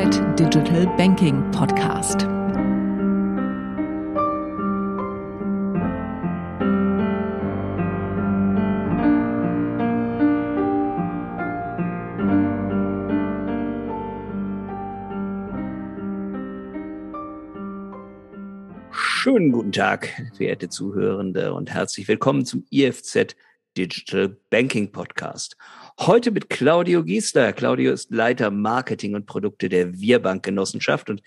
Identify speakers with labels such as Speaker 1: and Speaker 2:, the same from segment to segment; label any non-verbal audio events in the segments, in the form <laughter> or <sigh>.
Speaker 1: Digital Banking Podcast.
Speaker 2: Schönen guten Tag, verehrte Zuhörende, und herzlich willkommen zum IFZ Digital Banking Podcast. Heute mit Claudio Giesler. Claudio ist Leiter Marketing und Produkte der Wirbank Genossenschaft und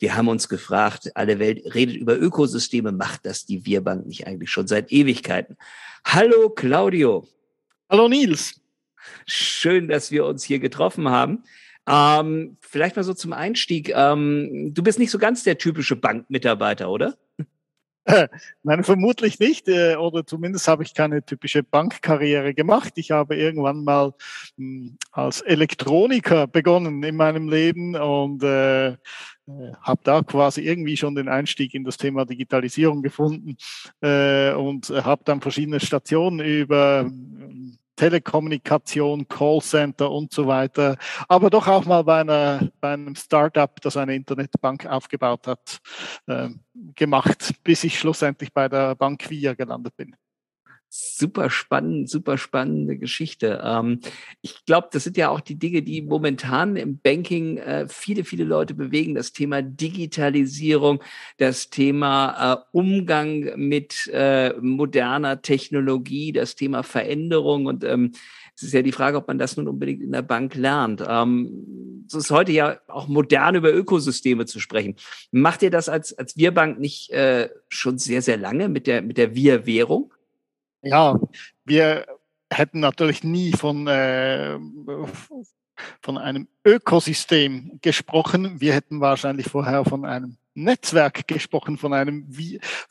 Speaker 2: wir haben uns gefragt, alle Welt redet über Ökosysteme, macht das die Wirbank nicht eigentlich schon seit Ewigkeiten? Hallo Claudio.
Speaker 3: Hallo Nils.
Speaker 2: Schön, dass wir uns hier getroffen haben. Ähm, vielleicht mal so zum Einstieg. Ähm, du bist nicht so ganz der typische Bankmitarbeiter, oder? <laughs>
Speaker 3: Nein, vermutlich nicht. Äh, oder zumindest habe ich keine typische Bankkarriere gemacht. Ich habe irgendwann mal hm, als Elektroniker begonnen in meinem Leben und äh, äh, habe da quasi irgendwie schon den Einstieg in das Thema Digitalisierung gefunden äh, und habe dann verschiedene Stationen über Telekommunikation, Callcenter und so weiter, aber doch auch mal bei, einer, bei einem Startup, das eine Internetbank aufgebaut hat, äh, gemacht, bis ich schlussendlich bei der Bank Via gelandet bin.
Speaker 2: Super spannend, super spannende Geschichte. Ähm, ich glaube, das sind ja auch die Dinge, die momentan im Banking äh, viele, viele Leute bewegen. Das Thema Digitalisierung, das Thema äh, Umgang mit äh, moderner Technologie, das Thema Veränderung. Und ähm, es ist ja die Frage, ob man das nun unbedingt in der Bank lernt. Ähm, es ist heute ja auch modern über Ökosysteme zu sprechen. Macht ihr das als, als Wir-Bank nicht äh, schon sehr, sehr lange mit der, mit der Wir-Währung?
Speaker 3: Ja, wir hätten natürlich nie von, äh, von einem Ökosystem gesprochen. Wir hätten wahrscheinlich vorher von einem Netzwerk gesprochen, von einem,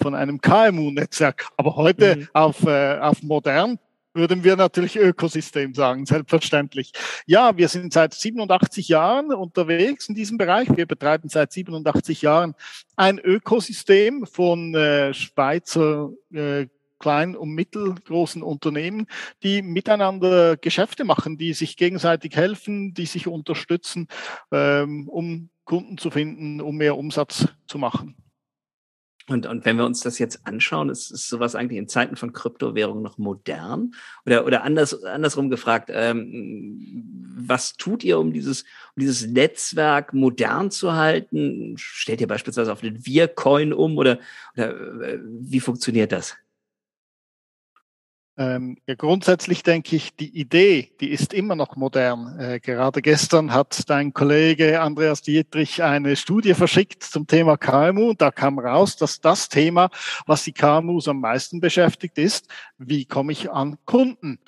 Speaker 3: von einem KMU-Netzwerk. Aber heute mhm. auf, äh, auf modern würden wir natürlich Ökosystem sagen, selbstverständlich. Ja, wir sind seit 87 Jahren unterwegs in diesem Bereich. Wir betreiben seit 87 Jahren ein Ökosystem von äh, Schweizer äh, kleinen und mittelgroßen Unternehmen, die miteinander Geschäfte machen, die sich gegenseitig helfen, die sich unterstützen, ähm, um Kunden zu finden, um mehr Umsatz zu machen.
Speaker 2: Und, und wenn wir uns das jetzt anschauen, ist, ist sowas eigentlich in Zeiten von Kryptowährungen noch modern? Oder, oder anders, andersrum gefragt, ähm, was tut ihr, um dieses, um dieses Netzwerk modern zu halten? Stellt ihr beispielsweise auf den Wir-Coin um oder, oder äh, wie funktioniert das?
Speaker 3: Ähm, ja, grundsätzlich denke ich, die Idee, die ist immer noch modern. Äh, gerade gestern hat dein Kollege Andreas Dietrich eine Studie verschickt zum Thema KMU und da kam raus, dass das Thema, was die KMUs am meisten beschäftigt ist, wie komme ich an Kunden?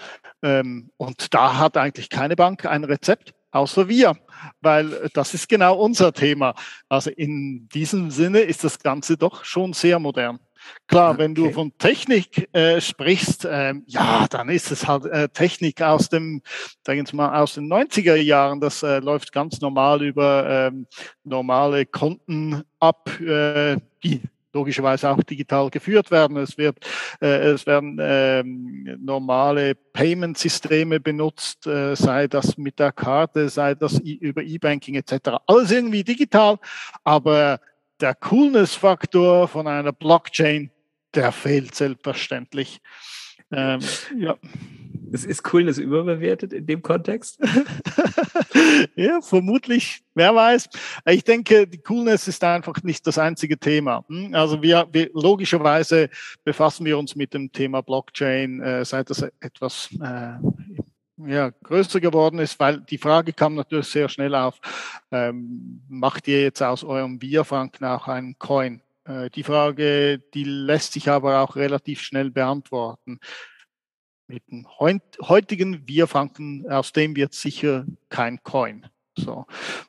Speaker 3: Ähm, und da hat eigentlich keine Bank ein Rezept außer wir, weil das ist genau unser Thema. Also in diesem Sinne ist das Ganze doch schon sehr modern. Klar, okay. wenn du von Technik äh, sprichst, äh, ja, dann ist es halt äh, Technik aus dem, sagen wir mal, aus den 90er Jahren. Das äh, läuft ganz normal über ähm, normale Konten ab, äh, die logischerweise auch digital geführt werden. Es wird, äh, es werden ähm, normale Payment-Systeme benutzt, äh, sei das mit der Karte, sei das über E-Banking etc. Alles irgendwie digital, aber der Coolness-Faktor von einer Blockchain, der fehlt selbstverständlich. Ähm,
Speaker 2: ja. Es ist Coolness überbewertet in dem Kontext? <laughs>
Speaker 3: ja, vermutlich. Wer weiß. Ich denke, die Coolness ist einfach nicht das einzige Thema. Hm? Also wir, wir logischerweise befassen wir uns mit dem Thema Blockchain, äh, seit das etwas äh, ja, größer geworden ist, weil die Frage kam natürlich sehr schnell auf, ähm, macht ihr jetzt aus eurem Bierfranken auch einen Coin? Äh, die Frage, die lässt sich aber auch relativ schnell beantworten. Mit dem heutigen Bierfranken, aus dem wird sicher kein Coin. So.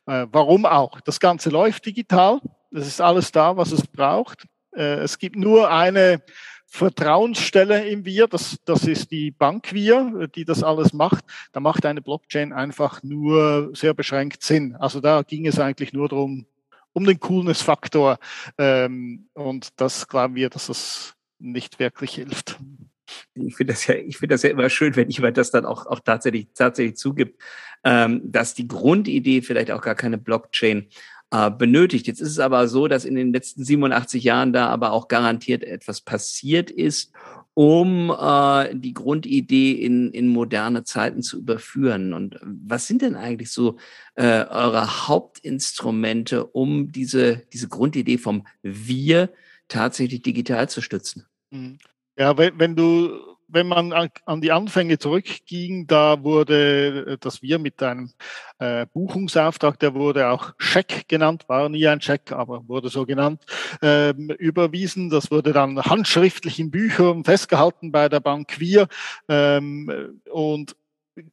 Speaker 3: Äh, warum auch? Das Ganze läuft digital. Das ist alles da, was es braucht. Äh, es gibt nur eine Vertrauensstelle im Wir, das, das ist die Bank Wir, die das alles macht. Da macht eine Blockchain einfach nur sehr beschränkt Sinn. Also da ging es eigentlich nur darum, um den Coolness-Faktor. Ähm, und das glauben wir, dass das nicht wirklich hilft.
Speaker 2: Ich finde das ja, ich das ja immer schön, wenn jemand das dann auch, auch tatsächlich, tatsächlich zugibt, ähm, dass die Grundidee vielleicht auch gar keine Blockchain äh, benötigt. Jetzt ist es aber so, dass in den letzten 87 Jahren da aber auch garantiert etwas passiert ist, um äh, die Grundidee in, in moderne Zeiten zu überführen. Und was sind denn eigentlich so äh, eure Hauptinstrumente, um diese, diese Grundidee vom Wir tatsächlich digital zu stützen?
Speaker 3: Mhm. Ja, wenn, wenn du wenn man an die Anfänge zurückging, da wurde äh, das wir mit einem äh, Buchungsauftrag, der wurde auch Scheck genannt, war nie ein Scheck, aber wurde so genannt, ähm, überwiesen. Das wurde dann handschriftlich in Büchern festgehalten bei der Bank Wir. Ähm, und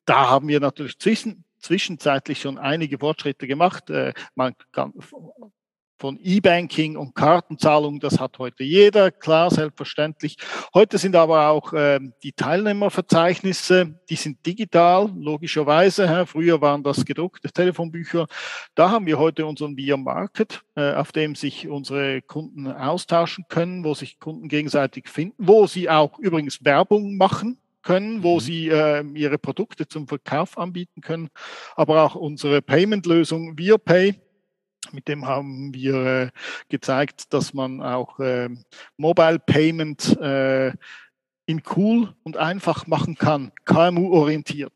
Speaker 3: da haben wir natürlich zwischen, zwischenzeitlich schon einige Fortschritte gemacht. Äh, man kann von E-Banking und Kartenzahlung, das hat heute jeder, klar, selbstverständlich. Heute sind aber auch äh, die Teilnehmerverzeichnisse, die sind digital, logischerweise. Hä? Früher waren das gedruckte Telefonbücher. Da haben wir heute unseren Via Market, äh, auf dem sich unsere Kunden austauschen können, wo sich Kunden gegenseitig finden, wo sie auch übrigens Werbung machen können, wo mhm. sie äh, ihre Produkte zum Verkauf anbieten können, aber auch unsere Payment-Lösung ViaPay, mit dem haben wir äh, gezeigt, dass man auch äh, Mobile Payment äh, in cool und einfach machen kann, KMU-orientiert.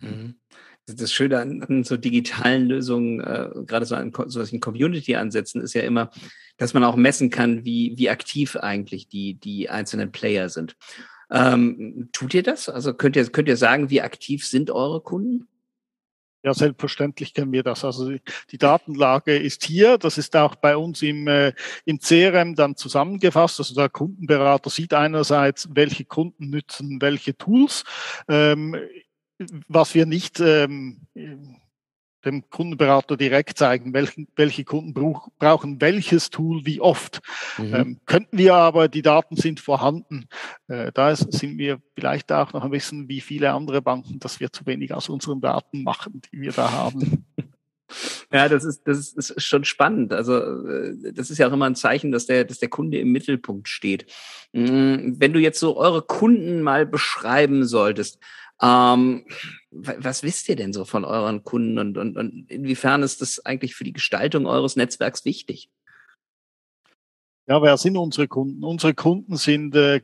Speaker 2: Mhm. Das Schöne an, an so digitalen Lösungen, äh, gerade so an solchen Community-Ansätzen, ist ja immer, dass man auch messen kann, wie, wie aktiv eigentlich die, die einzelnen Player sind. Ähm, tut ihr das? Also könnt ihr, könnt ihr sagen, wie aktiv sind eure Kunden?
Speaker 3: Ja, selbstverständlich können wir das. Also die Datenlage ist hier. Das ist auch bei uns im, äh, im CRM dann zusammengefasst. Also der Kundenberater sieht einerseits, welche Kunden nützen welche Tools. Ähm, was wir nicht ähm, dem Kundenberater direkt zeigen, welchen, welche Kunden bruch, brauchen welches Tool wie oft. Mhm. Ähm, könnten wir aber, die Daten sind vorhanden. Äh, da sind wir vielleicht auch noch ein bisschen wie viele andere Banken, dass wir zu wenig aus unseren Daten machen, die wir da haben. <laughs>
Speaker 2: Ja, das ist, das ist schon spannend. Also, äh, das ist ja auch immer ein Zeichen, dass der, dass der Kunde im Mittelpunkt steht. Mm, wenn du jetzt so eure Kunden mal beschreiben solltest, ähm, was wisst ihr denn so von euren Kunden und, und, und inwiefern ist das eigentlich für die Gestaltung eures Netzwerks wichtig?
Speaker 3: Ja, wer sind unsere Kunden? Unsere Kunden sind äh,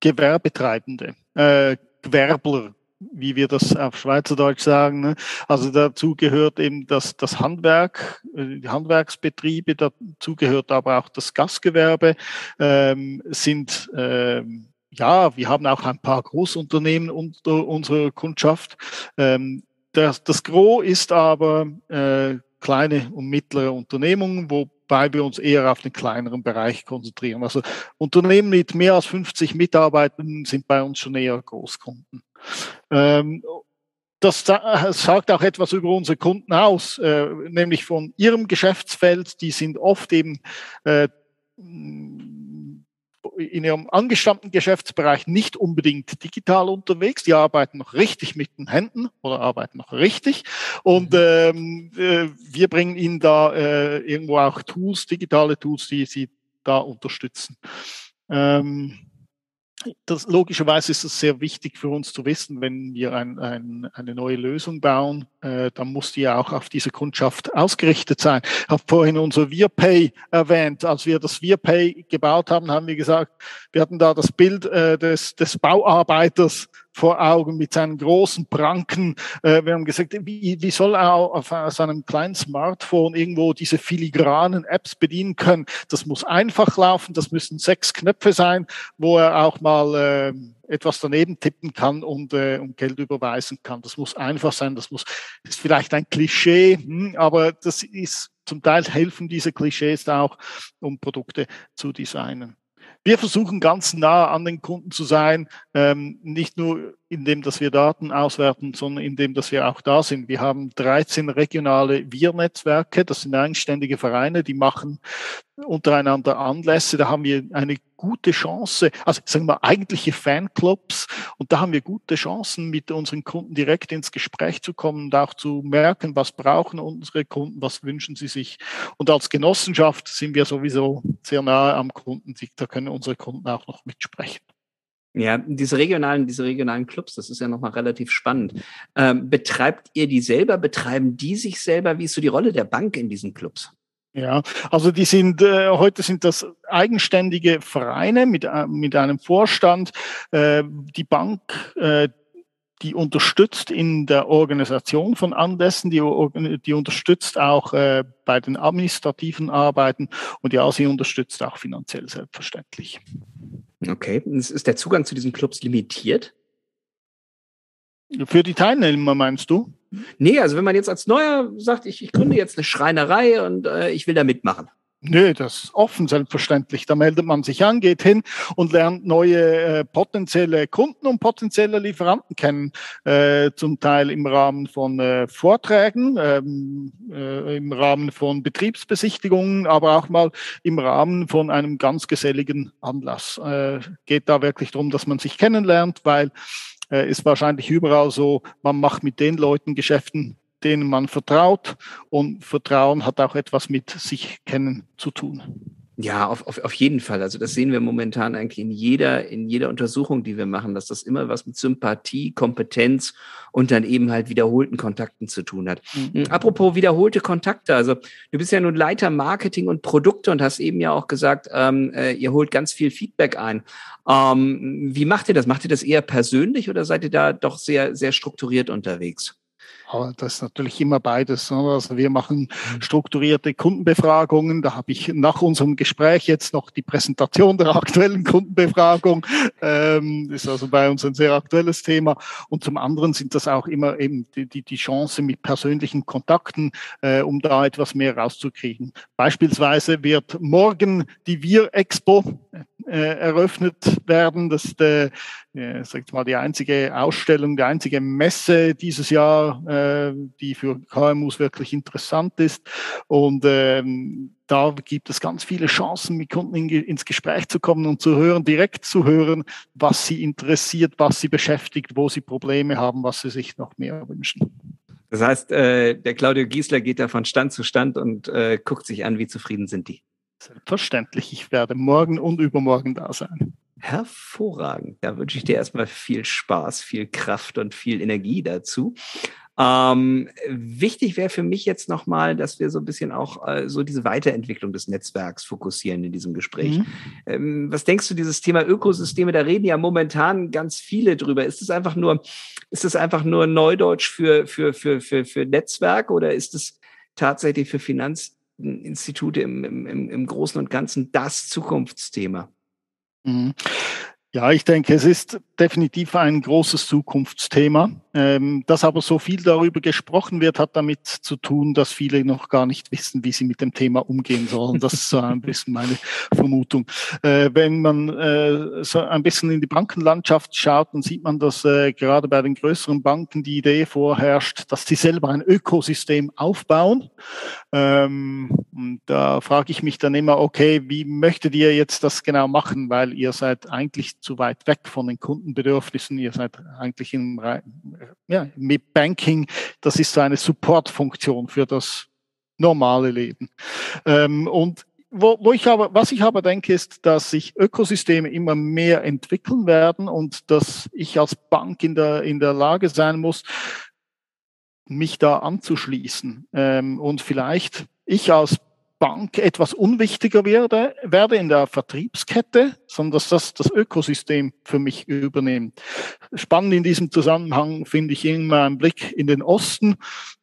Speaker 3: Gewerbetreibende, äh, Gewerbler, wie wir das auf Schweizerdeutsch sagen. Ne? Also dazu gehört eben das, das Handwerk, äh, die Handwerksbetriebe, dazu gehört aber auch das Gastgewerbe, ähm, sind ähm, ja, wir haben auch ein paar Großunternehmen unter unserer Kundschaft. Ähm, das, das Gros ist aber äh, kleine und mittlere Unternehmungen, wobei wir uns eher auf den kleineren Bereich konzentrieren. Also Unternehmen mit mehr als 50 Mitarbeitern sind bei uns schon eher Großkunden. Ähm, das sagt auch etwas über unsere Kunden aus, äh, nämlich von ihrem Geschäftsfeld. Die sind oft eben äh, in ihrem angestammten Geschäftsbereich nicht unbedingt digital unterwegs. Die arbeiten noch richtig mit den Händen oder arbeiten noch richtig. Und mhm. ähm, äh, wir bringen ihnen da äh, irgendwo auch Tools, digitale Tools, die sie da unterstützen. Ähm, das, logischerweise ist es sehr wichtig für uns zu wissen, wenn wir ein, ein, eine neue Lösung bauen, äh, dann muss die ja auch auf diese Kundschaft ausgerichtet sein. Ich habe vorhin unser ViaPay erwähnt. Als wir das ViaPay gebaut haben, haben wir gesagt, wir hatten da das Bild äh, des, des Bauarbeiters vor Augen mit seinen großen Pranken. Äh, wir haben gesagt, wie, wie soll er auf seinem kleinen Smartphone irgendwo diese filigranen Apps bedienen können? Das muss einfach laufen, das müssen sechs Knöpfe sein, wo er auch mal äh, etwas daneben tippen kann und, äh, und Geld überweisen kann. Das muss einfach sein, das muss, ist vielleicht ein Klischee, hm, aber das ist zum Teil helfen diese Klischees auch, um Produkte zu designen. Wir versuchen ganz nah an den Kunden zu sein, ähm, nicht nur indem, dass wir Daten auswerten, sondern indem, dass wir auch da sind. Wir haben 13 regionale Wir-Netzwerke, das sind eigenständige Vereine, die machen untereinander Anlässe. Da haben wir eine gute Chance, also sagen wir eigentliche Fanclubs. Und da haben wir gute Chancen, mit unseren Kunden direkt ins Gespräch zu kommen und auch zu merken, was brauchen unsere Kunden, was wünschen sie sich. Und als Genossenschaft sind wir sowieso sehr nahe am Kunden. Da können unsere Kunden auch noch mitsprechen.
Speaker 2: Ja, diese regionalen, diese regionalen Clubs, das ist ja nochmal relativ spannend. Ähm, betreibt ihr die selber? Betreiben die sich selber? Wie ist so die Rolle der Bank in diesen Clubs?
Speaker 3: Ja, also die sind äh, heute sind das eigenständige Vereine mit äh, mit einem Vorstand. Äh, die Bank, äh, die unterstützt in der Organisation von Anlässen, die, die unterstützt auch äh, bei den administrativen Arbeiten und ja, sie unterstützt auch finanziell selbstverständlich.
Speaker 2: Okay, ist der Zugang zu diesen Clubs limitiert?
Speaker 3: Für die Teilnehmer meinst du?
Speaker 2: Nee, also wenn man jetzt als Neuer sagt, ich, ich gründe jetzt eine Schreinerei und äh, ich will da mitmachen.
Speaker 3: Nö, das ist offen, selbstverständlich. Da meldet man sich an, geht hin und lernt neue äh, potenzielle Kunden und potenzielle Lieferanten kennen. Äh, zum Teil im Rahmen von äh, Vorträgen, ähm, äh, im Rahmen von Betriebsbesichtigungen, aber auch mal im Rahmen von einem ganz geselligen Anlass. Äh, geht da wirklich darum, dass man sich kennenlernt, weil äh, ist wahrscheinlich überall so, man macht mit den Leuten Geschäften, denen man vertraut. Und Vertrauen hat auch etwas mit sich kennen zu tun.
Speaker 2: Ja, auf, auf, auf jeden Fall. Also das sehen wir momentan eigentlich in jeder, in jeder Untersuchung, die wir machen, dass das immer was mit Sympathie, Kompetenz und dann eben halt wiederholten Kontakten zu tun hat. Mhm. Apropos wiederholte Kontakte, also du bist ja nun Leiter Marketing und Produkte und hast eben ja auch gesagt, ähm, äh, ihr holt ganz viel Feedback ein. Ähm, wie macht ihr das? Macht ihr das eher persönlich oder seid ihr da doch sehr, sehr strukturiert unterwegs?
Speaker 3: Aber das ist natürlich immer beides. Also wir machen mhm. strukturierte Kundenbefragungen. Da habe ich nach unserem Gespräch jetzt noch die Präsentation der aktuellen Kundenbefragung. Ähm, ist also bei uns ein sehr aktuelles Thema. Und zum anderen sind das auch immer eben die, die, die Chance mit persönlichen Kontakten, äh, um da etwas mehr rauszukriegen. Beispielsweise wird morgen die Wir Expo äh, eröffnet werden. Das ist äh, sag mal, die einzige Ausstellung, die einzige Messe dieses Jahr, äh, die für KMUs wirklich interessant ist. Und ähm, da gibt es ganz viele Chancen, mit Kunden in, ins Gespräch zu kommen und zu hören, direkt zu hören, was sie interessiert, was sie beschäftigt, wo sie Probleme haben, was sie sich noch mehr wünschen.
Speaker 2: Das heißt, äh, der Claudio Giesler geht da von Stand zu Stand und äh, guckt sich an, wie zufrieden sind die.
Speaker 3: Selbstverständlich, ich werde morgen und übermorgen da sein.
Speaker 2: Hervorragend. Da wünsche ich dir erstmal viel Spaß, viel Kraft und viel Energie dazu. Ähm, wichtig wäre für mich jetzt nochmal, dass wir so ein bisschen auch äh, so diese Weiterentwicklung des Netzwerks fokussieren in diesem Gespräch. Mhm. Ähm, was denkst du, dieses Thema Ökosysteme, da reden ja momentan ganz viele drüber. Ist es einfach nur, ist es einfach nur Neudeutsch für, für, für, für, für Netzwerk oder ist es tatsächlich für Finanzinstitute im, im, im Großen und Ganzen das Zukunftsthema?
Speaker 3: Mhm. Ja, ich denke, es ist definitiv ein großes Zukunftsthema. Ähm, dass aber so viel darüber gesprochen wird, hat damit zu tun, dass viele noch gar nicht wissen, wie sie mit dem Thema umgehen sollen. Das ist so ein bisschen meine Vermutung. Äh, wenn man äh, so ein bisschen in die Bankenlandschaft schaut, dann sieht man, dass äh, gerade bei den größeren Banken die Idee vorherrscht, dass sie selber ein Ökosystem aufbauen. Ähm, und da frage ich mich dann immer, okay, wie möchtet ihr jetzt das genau machen? Weil ihr seid eigentlich zu weit weg von den Kundenbedürfnissen. Ihr seid eigentlich im ja, mit Banking, das ist so eine Supportfunktion für das normale Leben. Ähm, und wo, wo ich aber, was ich aber denke, ist, dass sich Ökosysteme immer mehr entwickeln werden und dass ich als Bank in der, in der Lage sein muss, mich da anzuschließen. Ähm, und vielleicht ich als Bank etwas unwichtiger werde, werde in der Vertriebskette, sondern dass das das Ökosystem für mich übernimmt. Spannend in diesem Zusammenhang finde ich immer einen Blick in den Osten.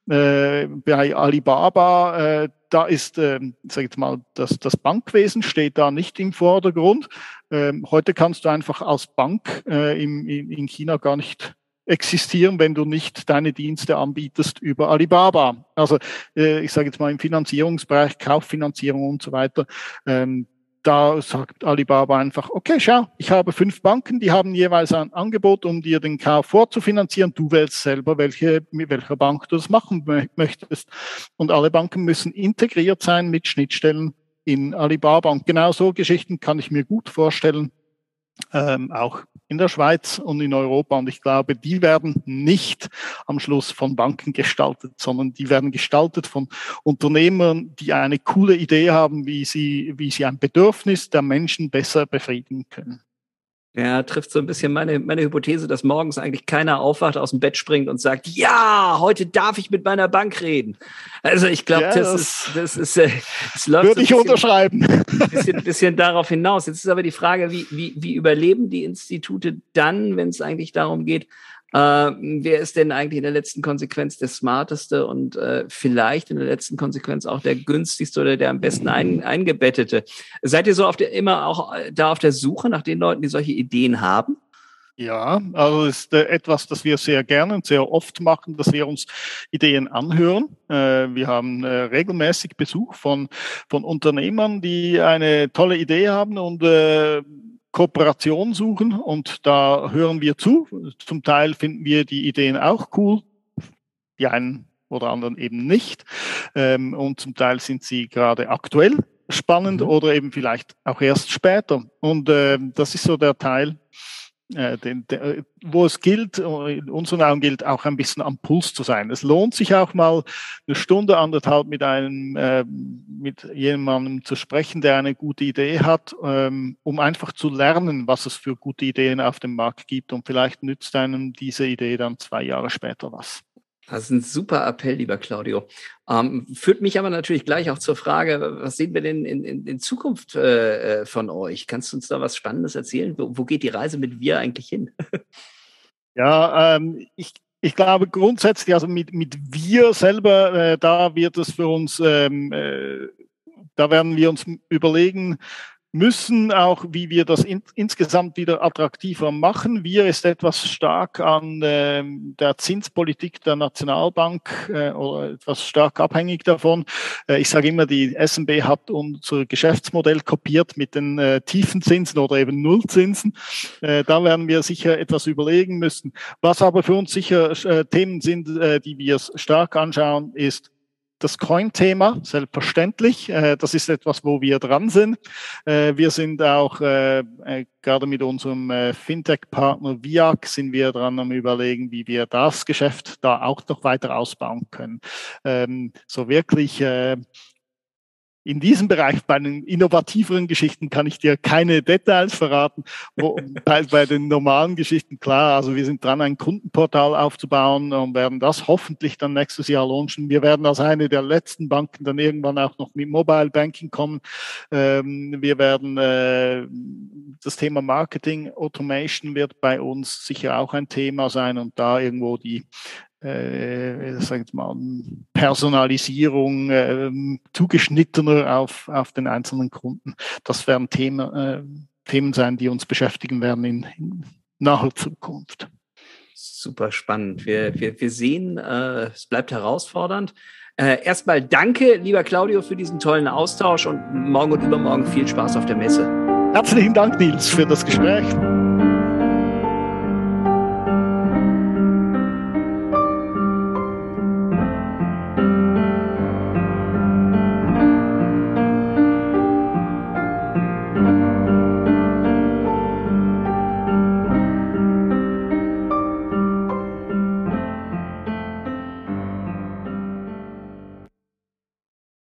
Speaker 3: Äh, bei Alibaba, äh, da ist, äh, sag ich jetzt mal, das, das Bankwesen steht da nicht im Vordergrund. Äh, heute kannst du einfach als Bank äh, im, in China gar nicht existieren, wenn du nicht deine Dienste anbietest über Alibaba. Also äh, ich sage jetzt mal im Finanzierungsbereich, Kauffinanzierung und so weiter. Ähm, da sagt Alibaba einfach, okay, schau, ich habe fünf Banken, die haben jeweils ein Angebot, um dir den Kauf vorzufinanzieren. Du wählst selber, welche, mit welcher Bank du das machen möchtest. Und alle Banken müssen integriert sein mit Schnittstellen in Alibaba. Und genau so Geschichten kann ich mir gut vorstellen, ähm, auch in der Schweiz und in Europa. Und ich glaube, die werden nicht am Schluss von Banken gestaltet, sondern die werden gestaltet von Unternehmern, die eine coole Idee haben, wie sie, wie sie ein Bedürfnis der Menschen besser befriedigen können.
Speaker 2: Ja, trifft so ein bisschen meine, meine Hypothese, dass morgens eigentlich keiner aufwacht, aus dem Bett springt und sagt, ja, heute darf ich mit meiner Bank reden. Also ich glaube, ja, das, das, ist, das ist, äh,
Speaker 3: das läuft würde so ich bisschen, unterschreiben.
Speaker 2: Ein bisschen, bisschen darauf hinaus. Jetzt ist aber die Frage, wie, wie, wie überleben die Institute dann, wenn es eigentlich darum geht, äh, wer ist denn eigentlich in der letzten Konsequenz der smarteste und äh, vielleicht in der letzten Konsequenz auch der günstigste oder der am besten ein, eingebettete? Seid ihr so auf der, immer auch äh, da auf der Suche nach den Leuten, die solche Ideen haben?
Speaker 3: Ja, also ist äh, etwas, das wir sehr gerne und sehr oft machen, dass wir uns Ideen anhören. Äh, wir haben regelmäßig Besuch von, von Unternehmern, die eine tolle Idee haben und Kooperation suchen und da hören wir zu. Zum Teil finden wir die Ideen auch cool, die einen oder anderen eben nicht. Ähm, und zum Teil sind sie gerade aktuell spannend mhm. oder eben vielleicht auch erst später. Und äh, das ist so der Teil, den, der, wo es gilt, in unseren Augen gilt, auch ein bisschen am Puls zu sein. Es lohnt sich auch mal eine Stunde, anderthalb mit einem, äh, mit jemandem zu sprechen, der eine gute Idee hat, ähm, um einfach zu lernen, was es für gute Ideen auf dem Markt gibt. Und vielleicht nützt einem diese Idee dann zwei Jahre später was.
Speaker 2: Das ist ein super Appell, lieber Claudio. Ähm, führt mich aber natürlich gleich auch zur Frage, was sehen wir denn in, in, in Zukunft äh, äh, von euch? Kannst du uns da was Spannendes erzählen? Wo, wo geht die Reise mit wir eigentlich hin? <laughs>
Speaker 3: ja, ähm, ich, ich glaube grundsätzlich, also mit, mit wir selber, äh, da wird es für uns, ähm, äh, da werden wir uns überlegen, müssen auch, wie wir das in, insgesamt wieder attraktiver machen. Wir ist etwas stark an äh, der Zinspolitik der Nationalbank äh, oder etwas stark abhängig davon. Äh, ich sage immer, die SMB hat unser Geschäftsmodell kopiert mit den äh, tiefen Zinsen oder eben Nullzinsen. Äh, da werden wir sicher etwas überlegen müssen. Was aber für uns sicher äh, Themen sind, äh, die wir stark anschauen, ist das Coin-Thema, selbstverständlich. Äh, das ist etwas, wo wir dran sind. Äh, wir sind auch äh, gerade mit unserem Fintech-Partner Viac sind wir dran am überlegen, wie wir das Geschäft da auch noch weiter ausbauen können. Ähm, so wirklich in diesem Bereich, bei den innovativeren Geschichten, kann ich dir keine Details verraten. Wo, bei, bei, den normalen Geschichten, klar, also wir sind dran, ein Kundenportal aufzubauen und werden das hoffentlich dann nächstes Jahr launchen. Wir werden als eine der letzten Banken dann irgendwann auch noch mit Mobile Banking kommen. Ähm, wir werden äh, das Thema Marketing Automation wird bei uns sicher auch ein Thema sein und da irgendwo die äh, sag mal, Personalisierung äh, zugeschnittener auf, auf den einzelnen Kunden. Das werden Themen, äh, Themen sein, die uns beschäftigen werden in, in naher Zukunft.
Speaker 2: Super spannend. Wir, wir, wir sehen, äh, es bleibt herausfordernd. Äh, erstmal danke, lieber Claudio, für diesen tollen Austausch und morgen und übermorgen viel Spaß auf der Messe.
Speaker 3: Herzlichen Dank, Nils, für das Gespräch.